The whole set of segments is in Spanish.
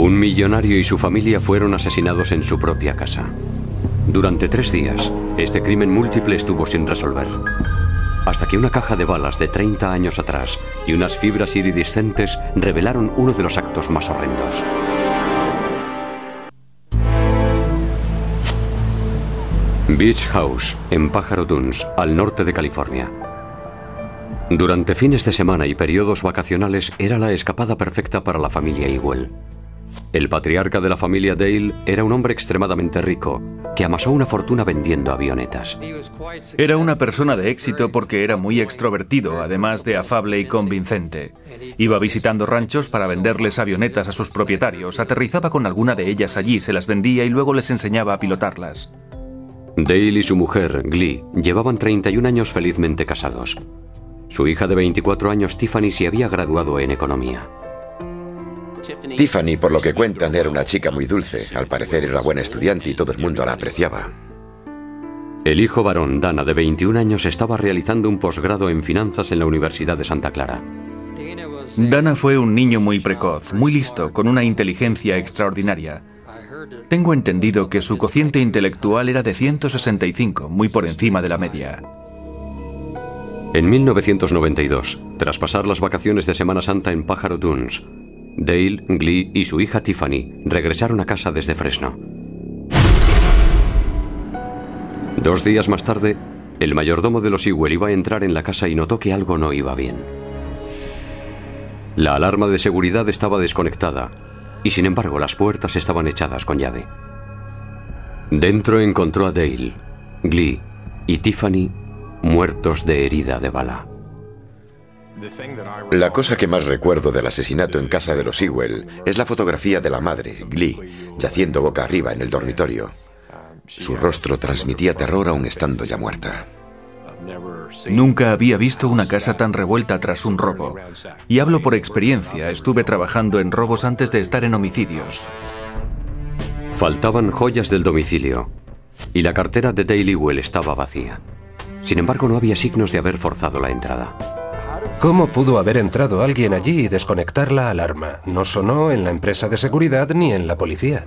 Un millonario y su familia fueron asesinados en su propia casa. Durante tres días, este crimen múltiple estuvo sin resolver. Hasta que una caja de balas de 30 años atrás y unas fibras iridiscentes revelaron uno de los actos más horrendos. Beach House, en Pájaro Dunes, al norte de California. Durante fines de semana y periodos vacacionales era la escapada perfecta para la familia Ewell. El patriarca de la familia Dale era un hombre extremadamente rico, que amasó una fortuna vendiendo avionetas. Era una persona de éxito porque era muy extrovertido, además de afable y convincente. Iba visitando ranchos para venderles avionetas a sus propietarios, aterrizaba con alguna de ellas allí, se las vendía y luego les enseñaba a pilotarlas. Dale y su mujer, Glee, llevaban 31 años felizmente casados. Su hija de 24 años, Tiffany, se había graduado en economía. Tiffany, por lo que cuentan, era una chica muy dulce. Al parecer era buena estudiante y todo el mundo la apreciaba. El hijo varón, Dana, de 21 años, estaba realizando un posgrado en finanzas en la Universidad de Santa Clara. Dana fue un niño muy precoz, muy listo, con una inteligencia extraordinaria. Tengo entendido que su cociente intelectual era de 165, muy por encima de la media. En 1992, tras pasar las vacaciones de Semana Santa en Pájaro Dunes, Dale, Glee y su hija Tiffany regresaron a casa desde Fresno. Dos días más tarde, el mayordomo de los Ewell iba a entrar en la casa y notó que algo no iba bien. La alarma de seguridad estaba desconectada y sin embargo las puertas estaban echadas con llave. Dentro encontró a Dale, Glee y Tiffany muertos de herida de bala. La cosa que más recuerdo del asesinato en casa de los Ewell es la fotografía de la madre, Glee, yaciendo boca arriba en el dormitorio. Su rostro transmitía terror aún estando ya muerta. Nunca había visto una casa tan revuelta tras un robo. Y hablo por experiencia, estuve trabajando en robos antes de estar en homicidios. Faltaban joyas del domicilio y la cartera de Daily Well estaba vacía. Sin embargo, no había signos de haber forzado la entrada. ¿Cómo pudo haber entrado alguien allí y desconectar la alarma? No sonó en la empresa de seguridad ni en la policía.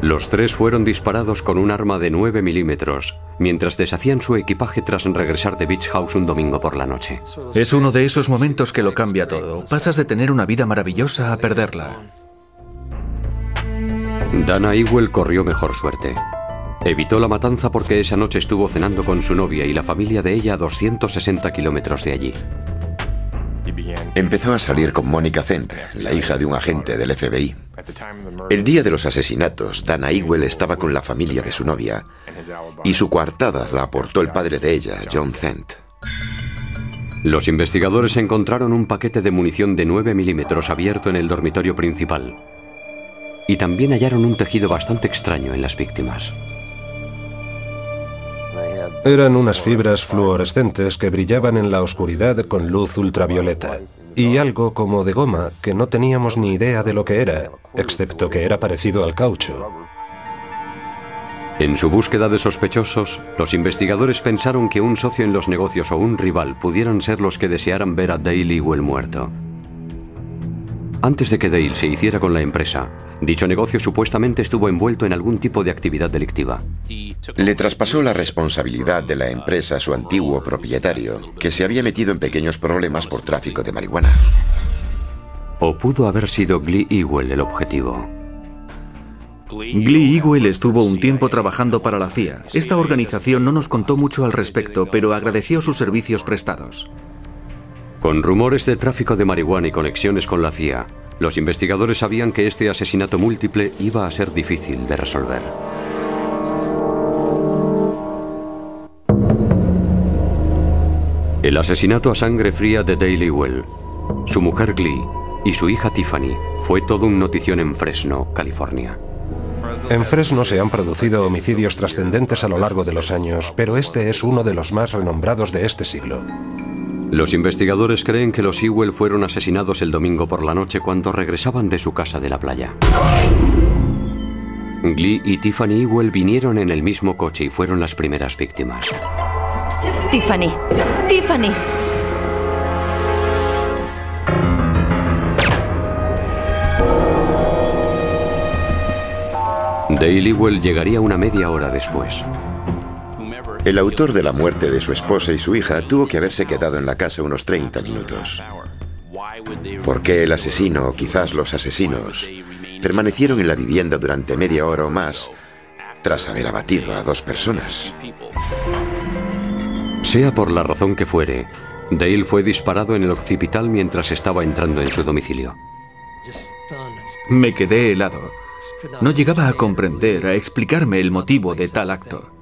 Los tres fueron disparados con un arma de 9 milímetros mientras deshacían su equipaje tras regresar de Beach House un domingo por la noche. Es uno de esos momentos que lo cambia todo. Pasas de tener una vida maravillosa a perderla. Dana Ewell corrió mejor suerte. Evitó la matanza porque esa noche estuvo cenando con su novia y la familia de ella a 260 kilómetros de allí. Empezó a salir con Mónica Zent, la hija de un agente del FBI. El día de los asesinatos, Dana Ewell estaba con la familia de su novia y su coartada la aportó el padre de ella, John Zent. Los investigadores encontraron un paquete de munición de 9 milímetros abierto en el dormitorio principal. Y también hallaron un tejido bastante extraño en las víctimas. Eran unas fibras fluorescentes que brillaban en la oscuridad con luz ultravioleta. Y algo como de goma que no teníamos ni idea de lo que era, excepto que era parecido al caucho. En su búsqueda de sospechosos, los investigadores pensaron que un socio en los negocios o un rival pudieran ser los que desearan ver a Dale el muerto. Antes de que Dale se hiciera con la empresa, dicho negocio supuestamente estuvo envuelto en algún tipo de actividad delictiva. Le traspasó la responsabilidad de la empresa a su antiguo propietario, que se había metido en pequeños problemas por tráfico de marihuana. ¿O pudo haber sido Glee Ewell el objetivo? Glee Ewell estuvo un tiempo trabajando para la CIA. Esta organización no nos contó mucho al respecto, pero agradeció sus servicios prestados. Con rumores de tráfico de marihuana y conexiones con la CIA, los investigadores sabían que este asesinato múltiple iba a ser difícil de resolver. El asesinato a sangre fría de Daily Well, su mujer Glee y su hija Tiffany fue todo un notición en Fresno, California. En Fresno se han producido homicidios trascendentes a lo largo de los años, pero este es uno de los más renombrados de este siglo. Los investigadores creen que los Ewell fueron asesinados el domingo por la noche cuando regresaban de su casa de la playa. Glee y Tiffany Ewell vinieron en el mismo coche y fueron las primeras víctimas. Tiffany, Tiffany. Dale Ewell llegaría una media hora después. El autor de la muerte de su esposa y su hija tuvo que haberse quedado en la casa unos 30 minutos. ¿Por qué el asesino o quizás los asesinos permanecieron en la vivienda durante media hora o más tras haber abatido a dos personas? Sea por la razón que fuere, Dale fue disparado en el occipital mientras estaba entrando en su domicilio. Me quedé helado. No llegaba a comprender, a explicarme el motivo de tal acto.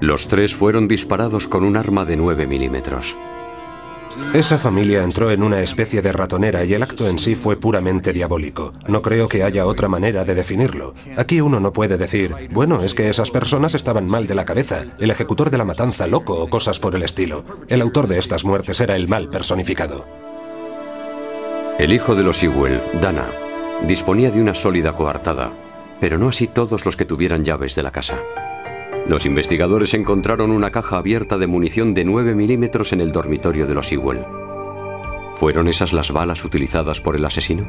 Los tres fueron disparados con un arma de 9 milímetros. Esa familia entró en una especie de ratonera y el acto en sí fue puramente diabólico. No creo que haya otra manera de definirlo. Aquí uno no puede decir, bueno, es que esas personas estaban mal de la cabeza, el ejecutor de la matanza loco o cosas por el estilo. El autor de estas muertes era el mal personificado. El hijo de los Ewell, Dana, disponía de una sólida coartada, pero no así todos los que tuvieran llaves de la casa. Los investigadores encontraron una caja abierta de munición de 9 milímetros en el dormitorio de los Ewell. ¿Fueron esas las balas utilizadas por el asesino?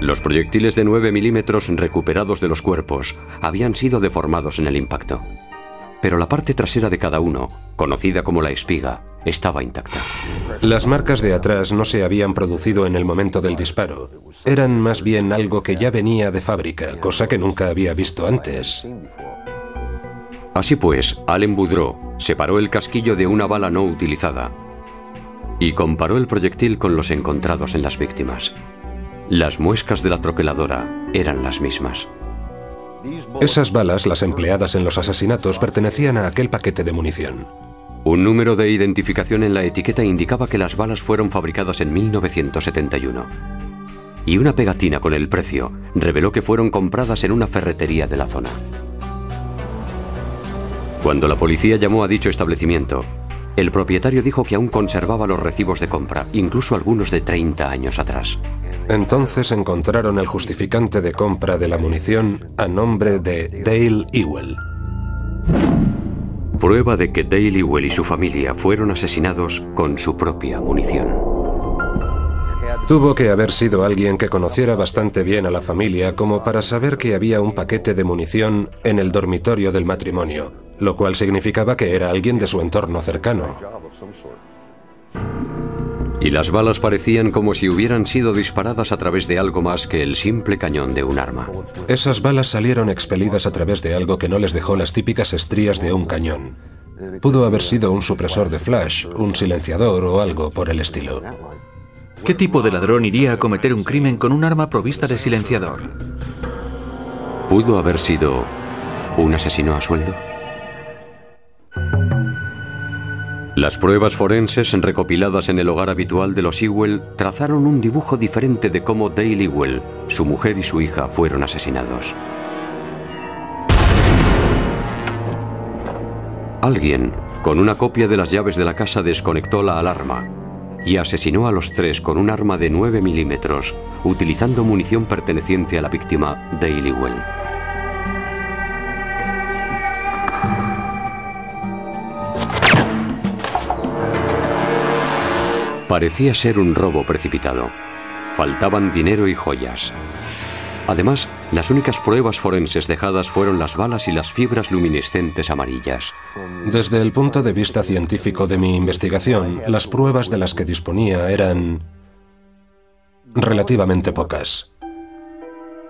Los proyectiles de 9 milímetros recuperados de los cuerpos habían sido deformados en el impacto. Pero la parte trasera de cada uno, conocida como la espiga, estaba intacta. Las marcas de atrás no se habían producido en el momento del disparo. Eran más bien algo que ya venía de fábrica, cosa que nunca había visto antes. Así pues, Allen Boudreau separó el casquillo de una bala no utilizada y comparó el proyectil con los encontrados en las víctimas. Las muescas de la troqueladora eran las mismas. Esas balas, las empleadas en los asesinatos, pertenecían a aquel paquete de munición. Un número de identificación en la etiqueta indicaba que las balas fueron fabricadas en 1971. Y una pegatina con el precio reveló que fueron compradas en una ferretería de la zona. Cuando la policía llamó a dicho establecimiento, el propietario dijo que aún conservaba los recibos de compra, incluso algunos de 30 años atrás. Entonces encontraron el justificante de compra de la munición a nombre de Dale Ewell. Prueba de que Dale Ewell y su familia fueron asesinados con su propia munición. Tuvo que haber sido alguien que conociera bastante bien a la familia como para saber que había un paquete de munición en el dormitorio del matrimonio, lo cual significaba que era alguien de su entorno cercano. Y las balas parecían como si hubieran sido disparadas a través de algo más que el simple cañón de un arma. Esas balas salieron expelidas a través de algo que no les dejó las típicas estrías de un cañón. Pudo haber sido un supresor de flash, un silenciador o algo por el estilo. ¿Qué tipo de ladrón iría a cometer un crimen con un arma provista de silenciador? ¿Pudo haber sido un asesino a sueldo? Las pruebas forenses recopiladas en el hogar habitual de los Ewell trazaron un dibujo diferente de cómo Dale Ewell, su mujer y su hija fueron asesinados. Alguien, con una copia de las llaves de la casa, desconectó la alarma y asesinó a los tres con un arma de 9 milímetros, utilizando munición perteneciente a la víctima, Dale Ewell. Parecía ser un robo precipitado. Faltaban dinero y joyas. Además, las únicas pruebas forenses dejadas fueron las balas y las fibras luminescentes amarillas. Desde el punto de vista científico de mi investigación, las pruebas de las que disponía eran relativamente pocas.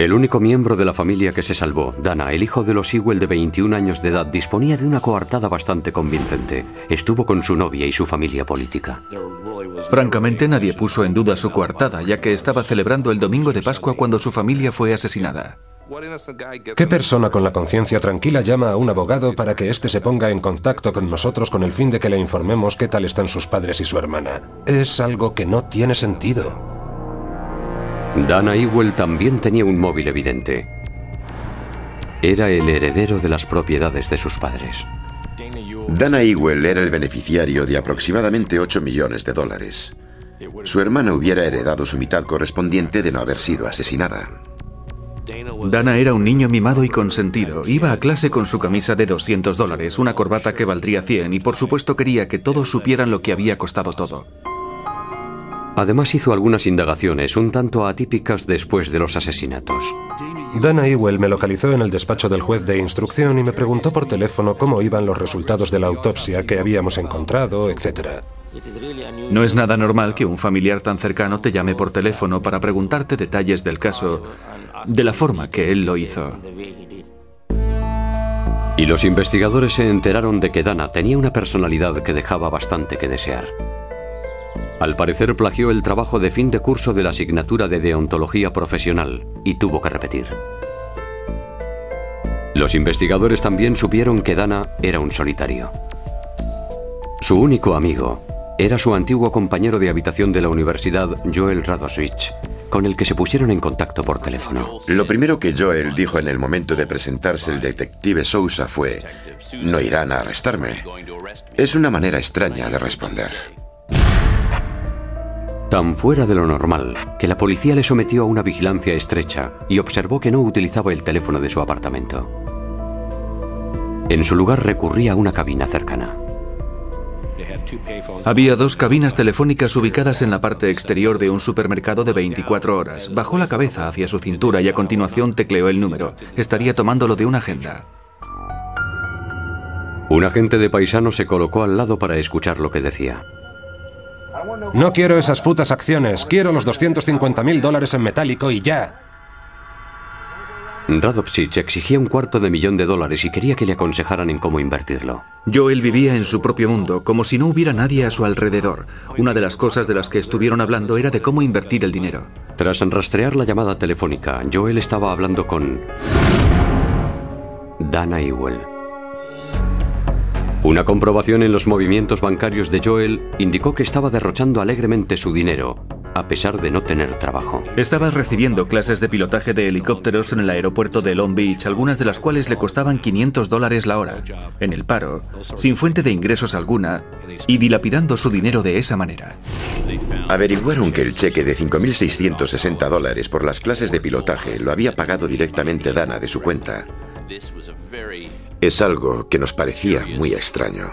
El único miembro de la familia que se salvó, Dana, el hijo de los Ewell de 21 años de edad, disponía de una coartada bastante convincente. Estuvo con su novia y su familia política. Francamente, nadie puso en duda su coartada, ya que estaba celebrando el domingo de Pascua cuando su familia fue asesinada. ¿Qué persona con la conciencia tranquila llama a un abogado para que éste se ponga en contacto con nosotros con el fin de que le informemos qué tal están sus padres y su hermana? Es algo que no tiene sentido. Dana Ewell también tenía un móvil evidente. Era el heredero de las propiedades de sus padres. Dana Ewell era el beneficiario de aproximadamente 8 millones de dólares. Su hermana hubiera heredado su mitad correspondiente de no haber sido asesinada. Dana era un niño mimado y consentido. Iba a clase con su camisa de 200 dólares, una corbata que valdría 100 y por supuesto quería que todos supieran lo que había costado todo. Además hizo algunas indagaciones un tanto atípicas después de los asesinatos. Dana Ewell me localizó en el despacho del juez de instrucción y me preguntó por teléfono cómo iban los resultados de la autopsia que habíamos encontrado, etc. No es nada normal que un familiar tan cercano te llame por teléfono para preguntarte detalles del caso de la forma que él lo hizo. Y los investigadores se enteraron de que Dana tenía una personalidad que dejaba bastante que desear. Al parecer plagió el trabajo de fin de curso de la asignatura de deontología profesional y tuvo que repetir. Los investigadores también supieron que Dana era un solitario. Su único amigo era su antiguo compañero de habitación de la universidad, Joel Radoswich, con el que se pusieron en contacto por teléfono. Lo primero que Joel dijo en el momento de presentarse el detective Sousa fue, no irán a arrestarme. Es una manera extraña de responder. Tan fuera de lo normal que la policía le sometió a una vigilancia estrecha y observó que no utilizaba el teléfono de su apartamento. En su lugar recurría a una cabina cercana. Había dos cabinas telefónicas ubicadas en la parte exterior de un supermercado de 24 horas. Bajó la cabeza hacia su cintura y a continuación tecleó el número. Estaría tomándolo de una agenda. Un agente de paisano se colocó al lado para escuchar lo que decía. No quiero esas putas acciones, quiero los 250 mil dólares en metálico y ya. Radovsich exigía un cuarto de millón de dólares y quería que le aconsejaran en cómo invertirlo. Joel vivía en su propio mundo, como si no hubiera nadie a su alrededor. Una de las cosas de las que estuvieron hablando era de cómo invertir el dinero. Tras rastrear la llamada telefónica, Joel estaba hablando con Dana Ewell. Una comprobación en los movimientos bancarios de Joel indicó que estaba derrochando alegremente su dinero, a pesar de no tener trabajo. Estaba recibiendo clases de pilotaje de helicópteros en el aeropuerto de Long Beach, algunas de las cuales le costaban 500 dólares la hora, en el paro, sin fuente de ingresos alguna, y dilapidando su dinero de esa manera. Averiguaron que el cheque de 5.660 dólares por las clases de pilotaje lo había pagado directamente Dana de su cuenta. Es algo que nos parecía muy extraño.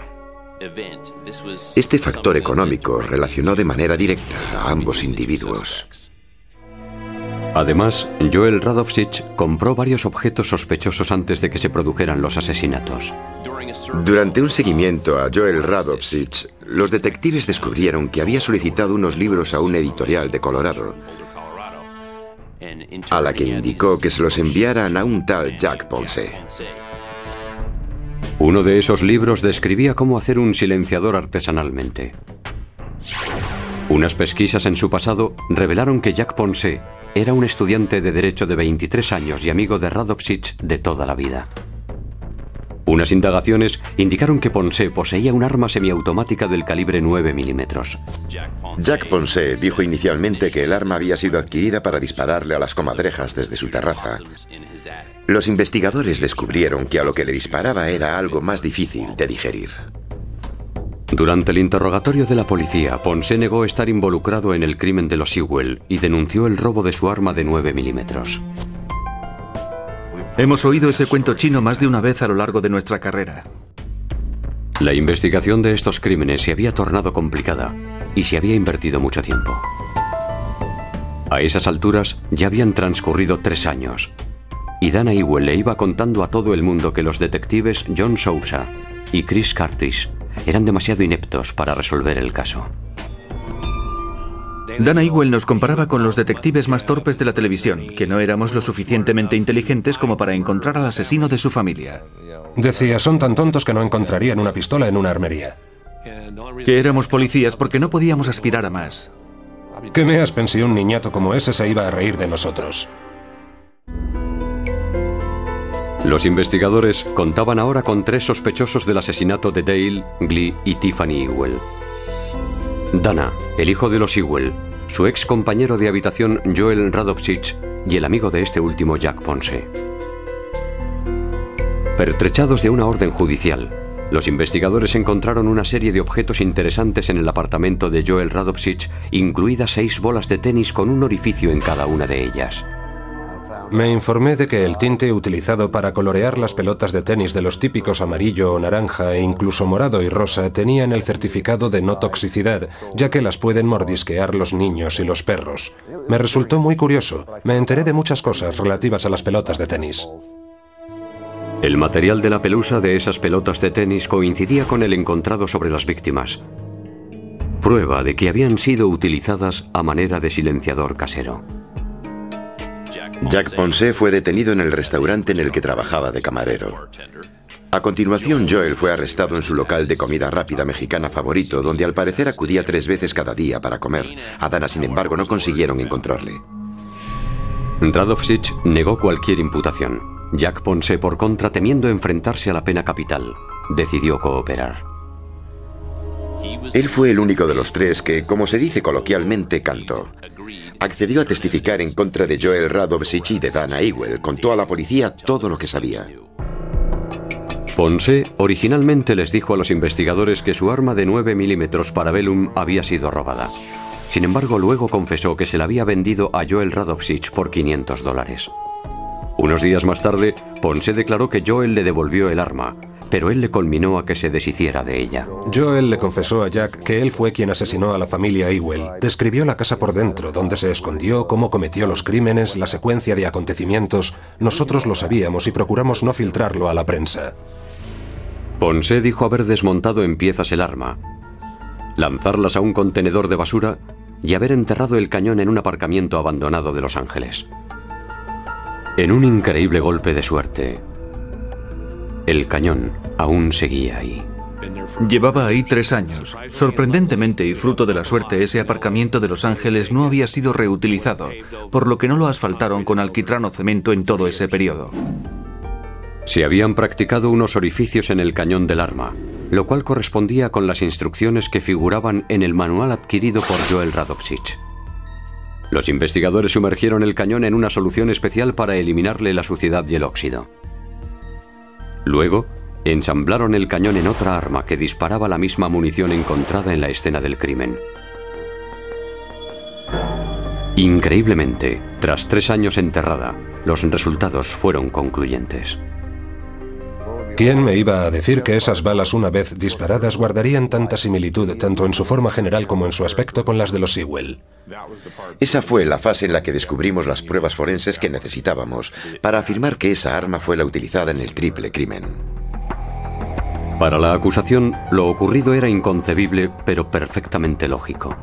Este factor económico relacionó de manera directa a ambos individuos. Además, Joel Radovsich compró varios objetos sospechosos antes de que se produjeran los asesinatos. Durante un seguimiento a Joel Radovsich, los detectives descubrieron que había solicitado unos libros a un editorial de Colorado, a la que indicó que se los enviaran a un tal Jack Ponce. Uno de esos libros describía cómo hacer un silenciador artesanalmente. Unas pesquisas en su pasado revelaron que Jack Ponce era un estudiante de Derecho de 23 años y amigo de Radovsich de toda la vida. Unas indagaciones indicaron que Ponce poseía un arma semiautomática del calibre 9 milímetros. Jack Ponce dijo inicialmente que el arma había sido adquirida para dispararle a las comadrejas desde su terraza. Los investigadores descubrieron que a lo que le disparaba era algo más difícil de digerir. Durante el interrogatorio de la policía, Ponce negó estar involucrado en el crimen de los Sewell y denunció el robo de su arma de 9 milímetros. Hemos oído ese cuento chino más de una vez a lo largo de nuestra carrera. La investigación de estos crímenes se había tornado complicada y se había invertido mucho tiempo. A esas alturas ya habían transcurrido tres años y Dana Ewell le iba contando a todo el mundo que los detectives John Sousa y Chris Curtis eran demasiado ineptos para resolver el caso. Dana Ewell nos comparaba con los detectives más torpes de la televisión, que no éramos lo suficientemente inteligentes como para encontrar al asesino de su familia. Decía, son tan tontos que no encontrarían una pistola en una armería. Que éramos policías porque no podíamos aspirar a más. ¿Qué me has pensado un niñato como ese se iba a reír de nosotros? Los investigadores contaban ahora con tres sospechosos del asesinato de Dale, Glee y Tiffany Ewell. Dana, el hijo de los Ewell, su ex compañero de habitación Joel Radovsich y el amigo de este último Jack Ponce. Pertrechados de una orden judicial, los investigadores encontraron una serie de objetos interesantes en el apartamento de Joel Radovsich, incluidas seis bolas de tenis con un orificio en cada una de ellas. Me informé de que el tinte utilizado para colorear las pelotas de tenis de los típicos amarillo o naranja e incluso morado y rosa tenían el certificado de no toxicidad, ya que las pueden mordisquear los niños y los perros. Me resultó muy curioso. Me enteré de muchas cosas relativas a las pelotas de tenis. El material de la pelusa de esas pelotas de tenis coincidía con el encontrado sobre las víctimas. Prueba de que habían sido utilizadas a manera de silenciador casero. Jack Ponce fue detenido en el restaurante en el que trabajaba de camarero. A continuación, Joel fue arrestado en su local de comida rápida mexicana favorito, donde al parecer acudía tres veces cada día para comer. A Dana, sin embargo, no consiguieron encontrarle. Radovsic negó cualquier imputación. Jack Ponce, por contra, temiendo enfrentarse a la pena capital, decidió cooperar. Él fue el único de los tres que, como se dice coloquialmente, cantó. Accedió a testificar en contra de Joel Radovsic y de Dana Ewell. Contó a la policía todo lo que sabía. Ponce originalmente les dijo a los investigadores que su arma de 9 milímetros Parabellum había sido robada. Sin embargo, luego confesó que se la había vendido a Joel Radovsic por 500 dólares. Unos días más tarde, Ponce declaró que Joel le devolvió el arma, pero él le culminó a que se deshiciera de ella. Joel le confesó a Jack que él fue quien asesinó a la familia Ewell. Describió la casa por dentro, donde se escondió, cómo cometió los crímenes, la secuencia de acontecimientos. Nosotros lo sabíamos y procuramos no filtrarlo a la prensa. Ponce dijo haber desmontado en piezas el arma, lanzarlas a un contenedor de basura y haber enterrado el cañón en un aparcamiento abandonado de Los Ángeles. En un increíble golpe de suerte, el cañón aún seguía ahí. Llevaba ahí tres años. Sorprendentemente y fruto de la suerte, ese aparcamiento de Los Ángeles no había sido reutilizado, por lo que no lo asfaltaron con alquitrán o cemento en todo ese periodo. Se habían practicado unos orificios en el cañón del arma, lo cual correspondía con las instrucciones que figuraban en el manual adquirido por Joel Radovsic. Los investigadores sumergieron el cañón en una solución especial para eliminarle la suciedad y el óxido. Luego, ensamblaron el cañón en otra arma que disparaba la misma munición encontrada en la escena del crimen. Increíblemente, tras tres años enterrada, los resultados fueron concluyentes. ¿Quién me iba a decir que esas balas una vez disparadas guardarían tanta similitud tanto en su forma general como en su aspecto con las de los Sewell? Esa fue la fase en la que descubrimos las pruebas forenses que necesitábamos para afirmar que esa arma fue la utilizada en el triple crimen. Para la acusación, lo ocurrido era inconcebible, pero perfectamente lógico.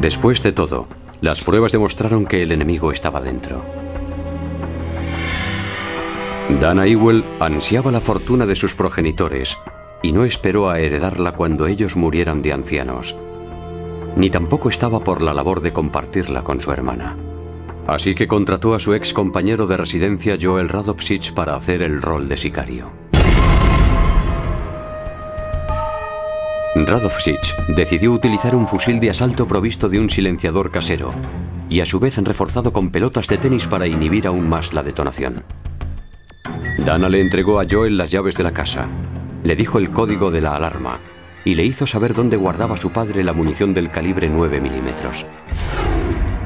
Después de todo, las pruebas demostraron que el enemigo estaba dentro. Dana Ewell ansiaba la fortuna de sus progenitores y no esperó a heredarla cuando ellos murieran de ancianos ni tampoco estaba por la labor de compartirla con su hermana. Así que contrató a su ex compañero de residencia Joel Radovsic para hacer el rol de sicario. Radovsic decidió utilizar un fusil de asalto provisto de un silenciador casero y a su vez reforzado con pelotas de tenis para inhibir aún más la detonación. Dana le entregó a Joel las llaves de la casa, le dijo el código de la alarma y le hizo saber dónde guardaba su padre la munición del calibre 9 milímetros.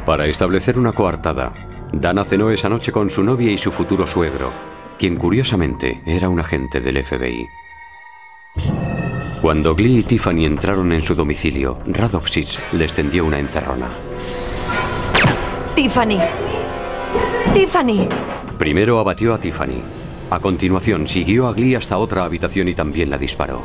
Para establecer una coartada, Dana cenó esa noche con su novia y su futuro suegro, quien curiosamente era un agente del FBI. Cuando Glee y Tiffany entraron en su domicilio, Radovsic les tendió una encerrona. Tiffany. Tiffany. Primero abatió a Tiffany. A continuación, siguió a Glee hasta otra habitación y también la disparó.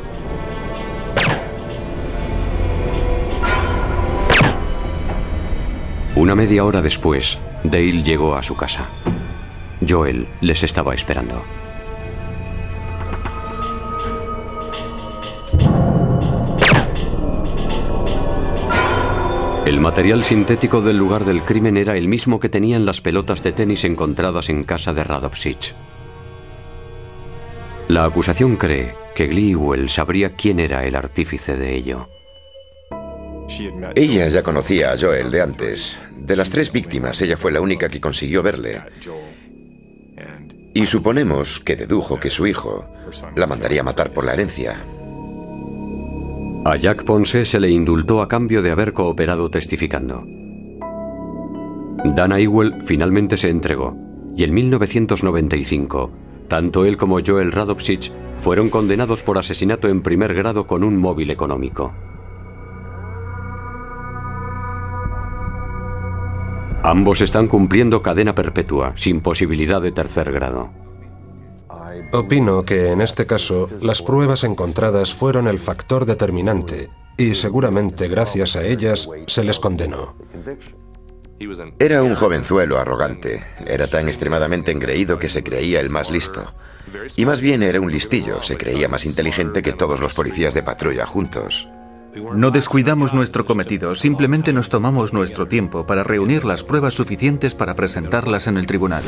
Una media hora después, Dale llegó a su casa. Joel les estaba esperando. El material sintético del lugar del crimen era el mismo que tenían las pelotas de tenis encontradas en casa de Radovsic. La acusación cree que Gliewell sabría quién era el artífice de ello. Ella ya conocía a Joel de antes. De las tres víctimas, ella fue la única que consiguió verle. Y suponemos que dedujo que su hijo la mandaría matar por la herencia. A Jack Ponce se le indultó a cambio de haber cooperado testificando. Dana Ewell finalmente se entregó y en 1995, tanto él como Joel Radovsich fueron condenados por asesinato en primer grado con un móvil económico. Ambos están cumpliendo cadena perpetua, sin posibilidad de tercer grado. Opino que en este caso las pruebas encontradas fueron el factor determinante y seguramente gracias a ellas se les condenó. Era un jovenzuelo arrogante. Era tan extremadamente engreído que se creía el más listo. Y más bien era un listillo. Se creía más inteligente que todos los policías de patrulla juntos. No descuidamos nuestro cometido, simplemente nos tomamos nuestro tiempo para reunir las pruebas suficientes para presentarlas en el tribunal.